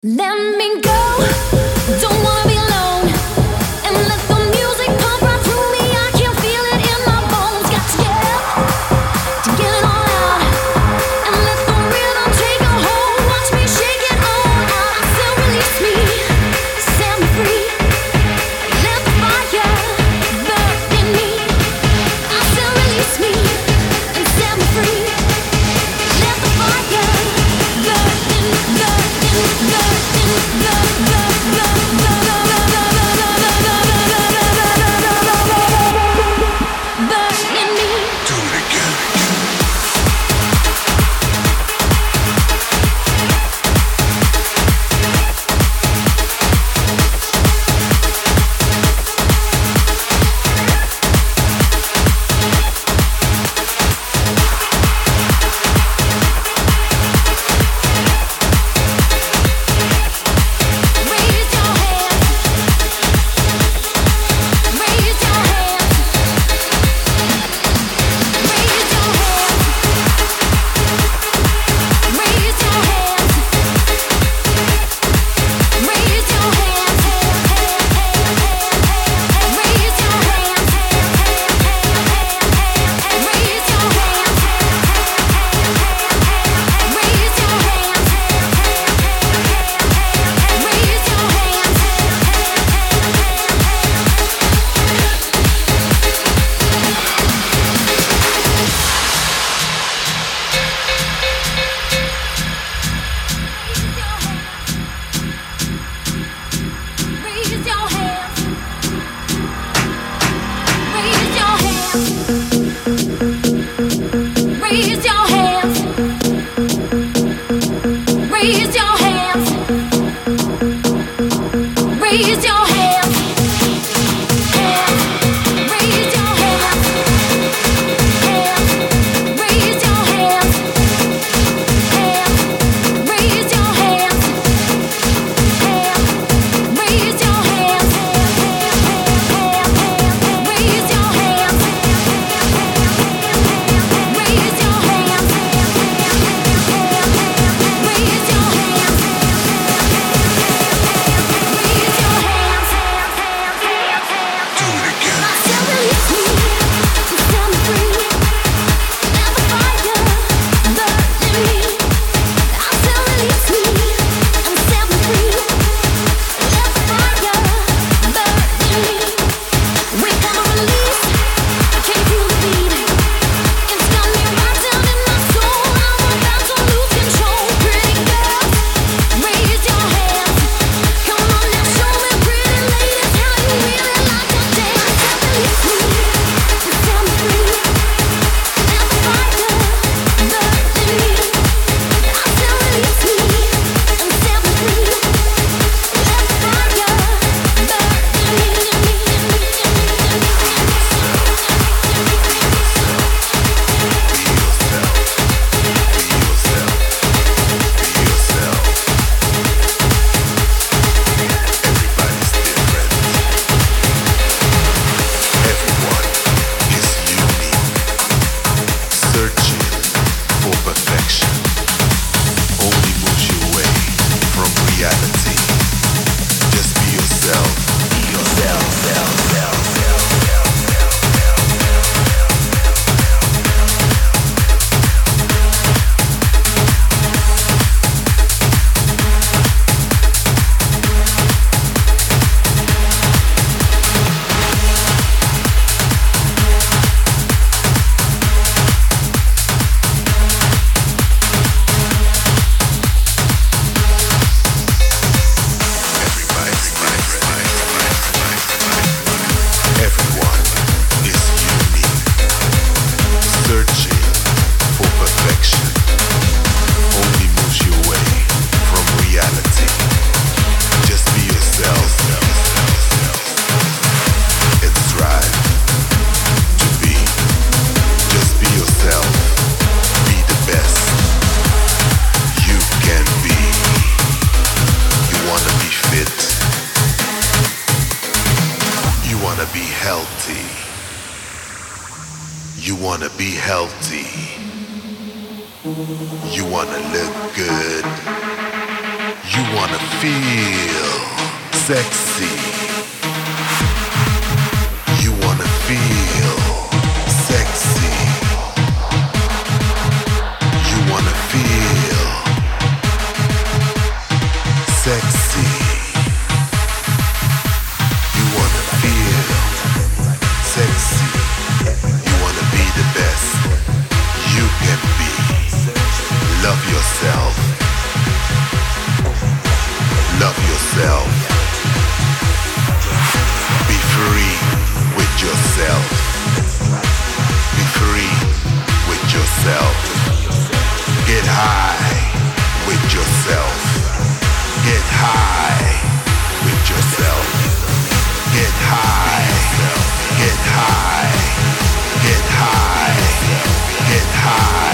You wanna look good. You Love yourself. Love yourself. Be free with yourself. Be free with yourself. Get high with yourself. Get high with yourself. Get high. Get high. Get high. Get high.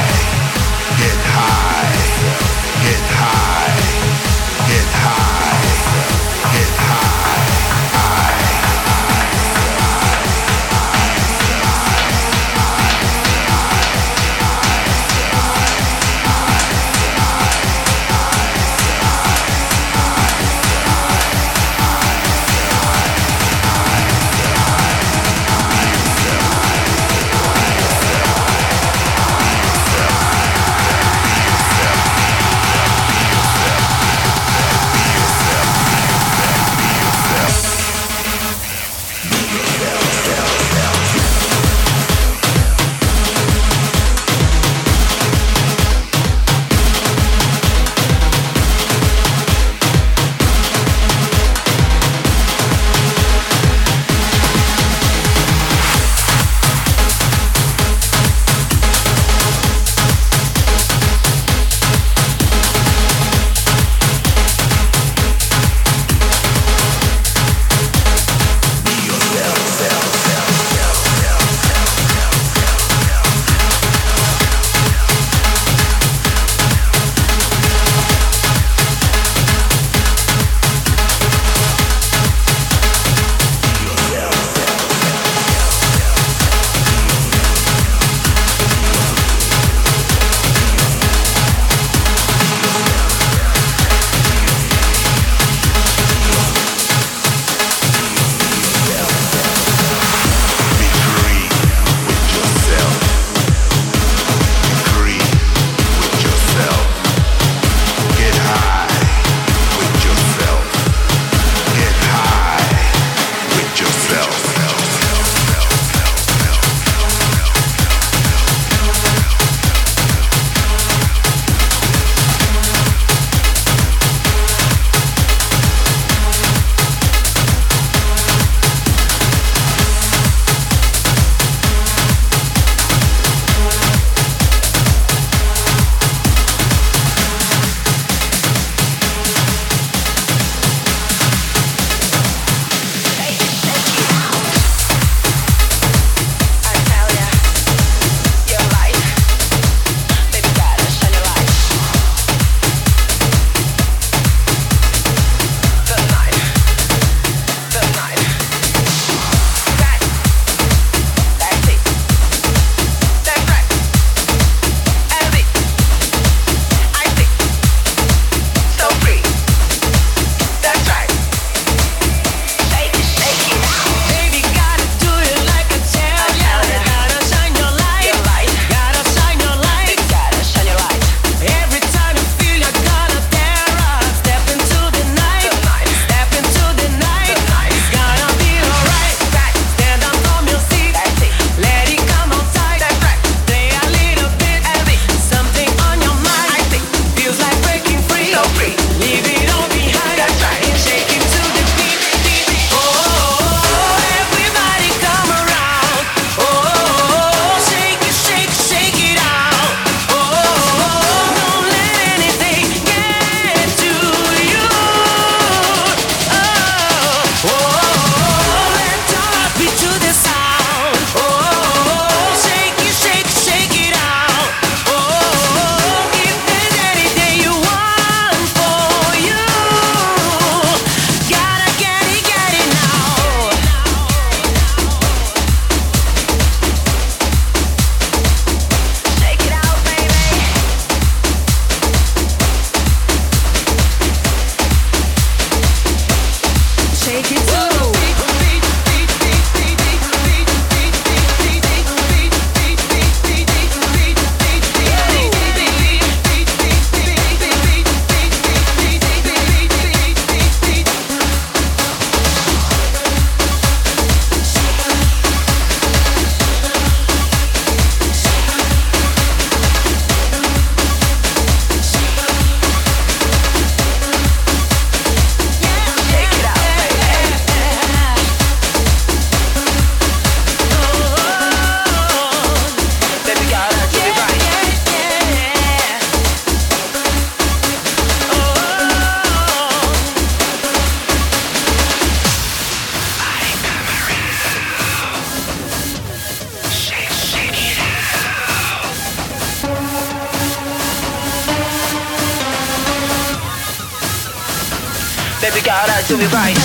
Baby, gotta do it right.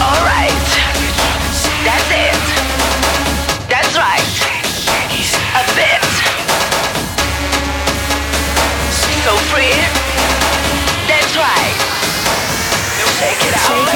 Alright. That's it. That's right. A bit. So free. That's right. You take it out.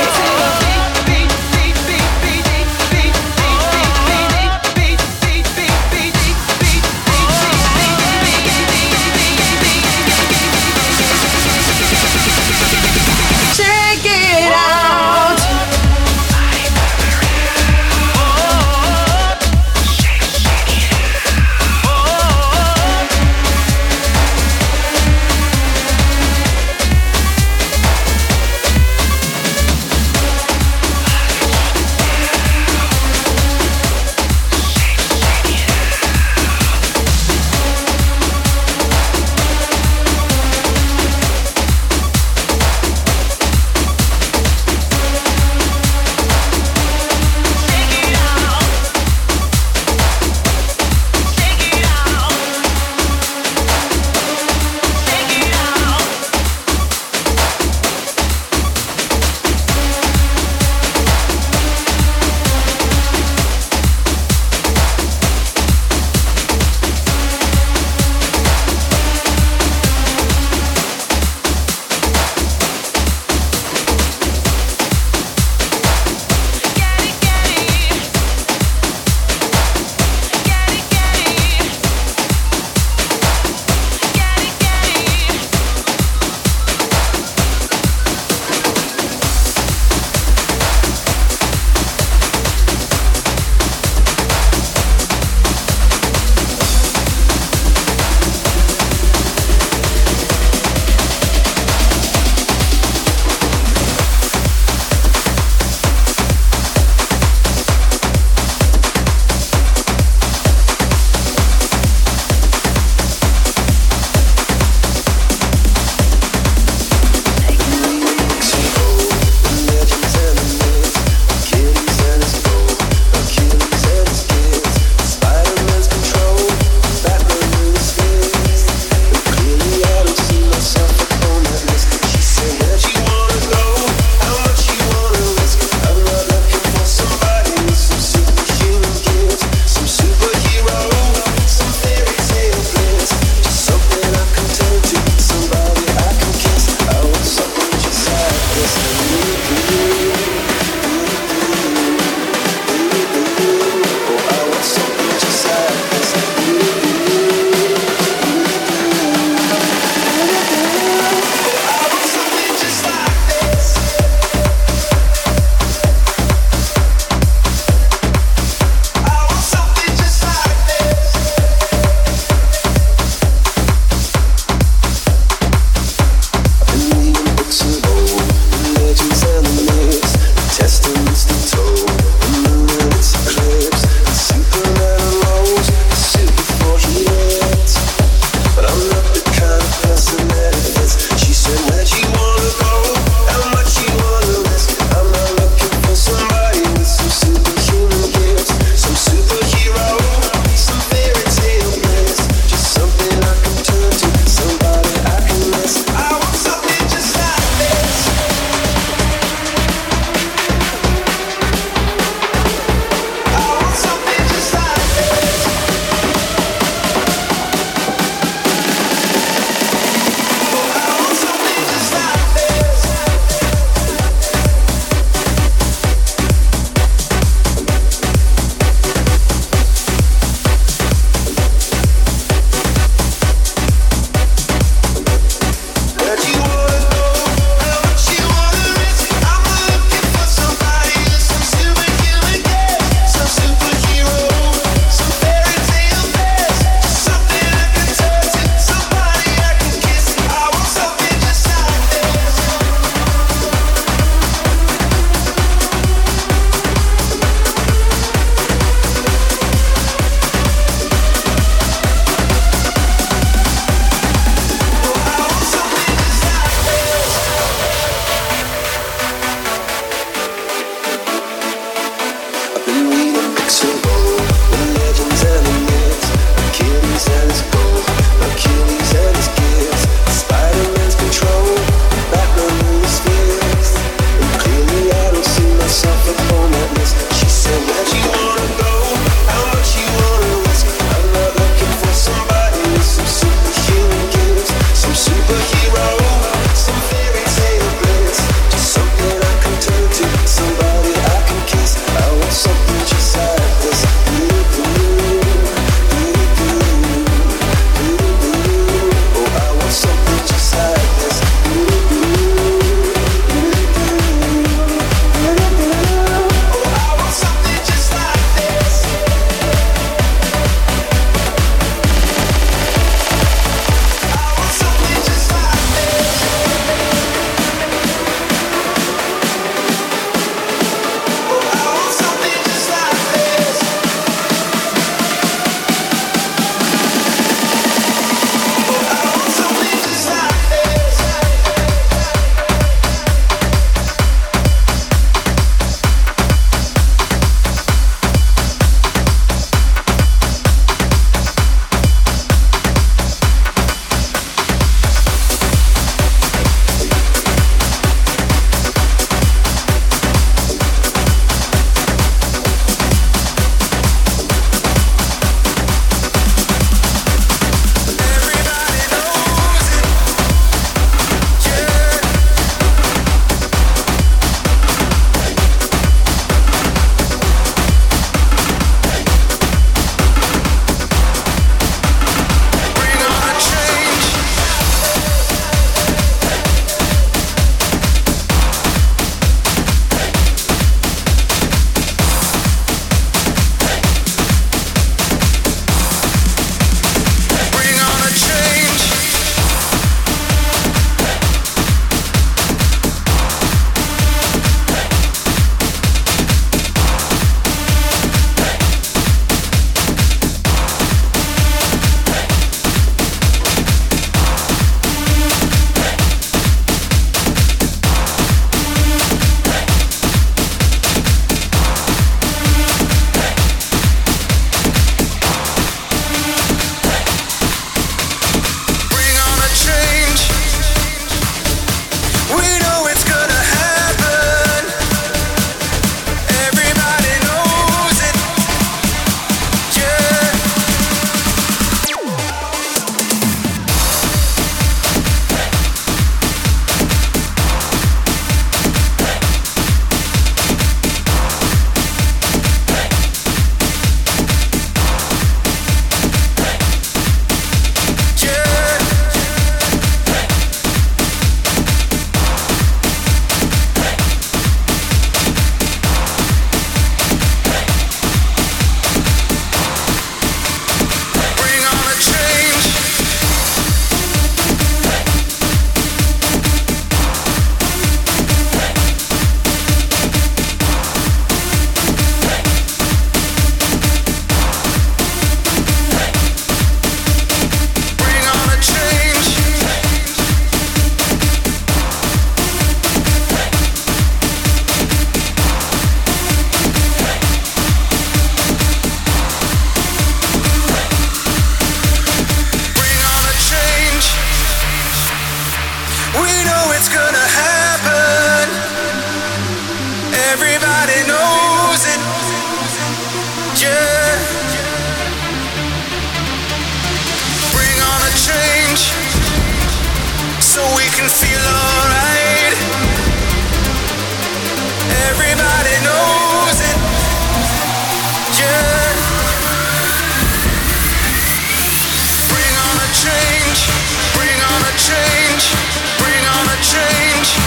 so we can feel alright. Everybody knows it. Yeah. Bring on a change. Bring on a change. Bring on a change.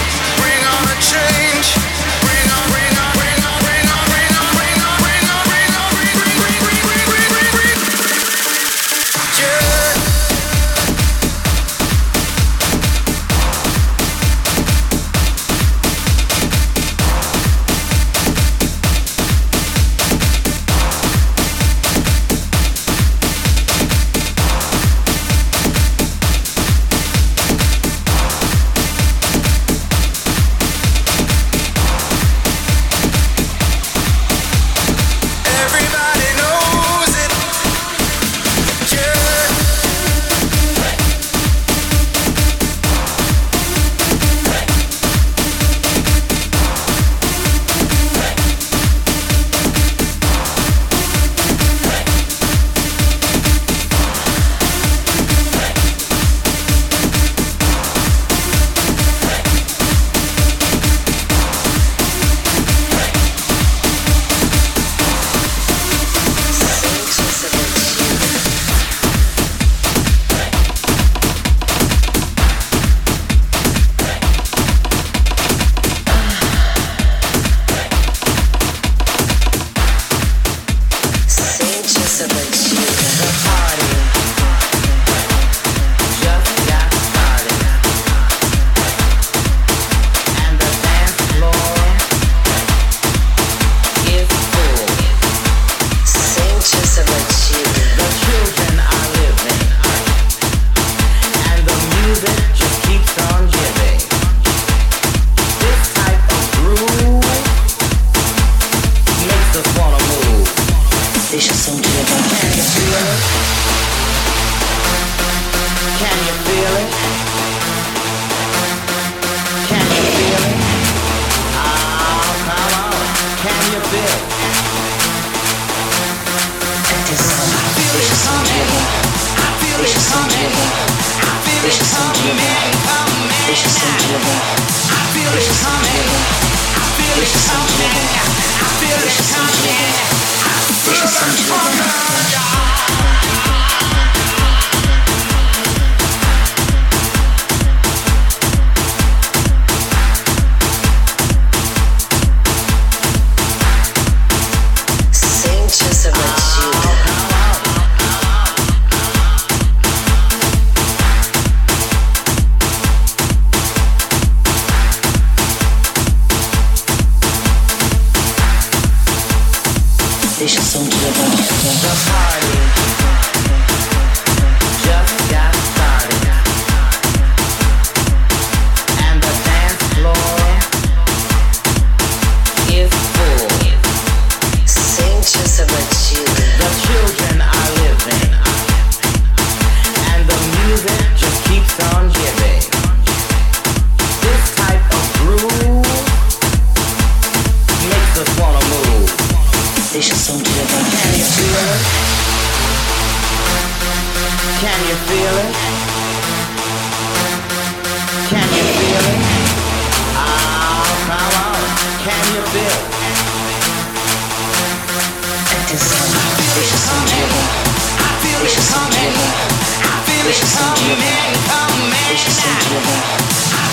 coming. I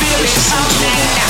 feel it coming.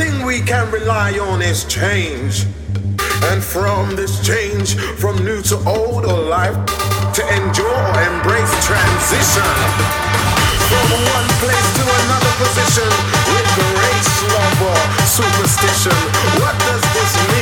Thing we can rely on is change. And from this change, from new to old or life, to endure or embrace transition. From one place to another position, with or superstition. What does this mean?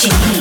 紧密。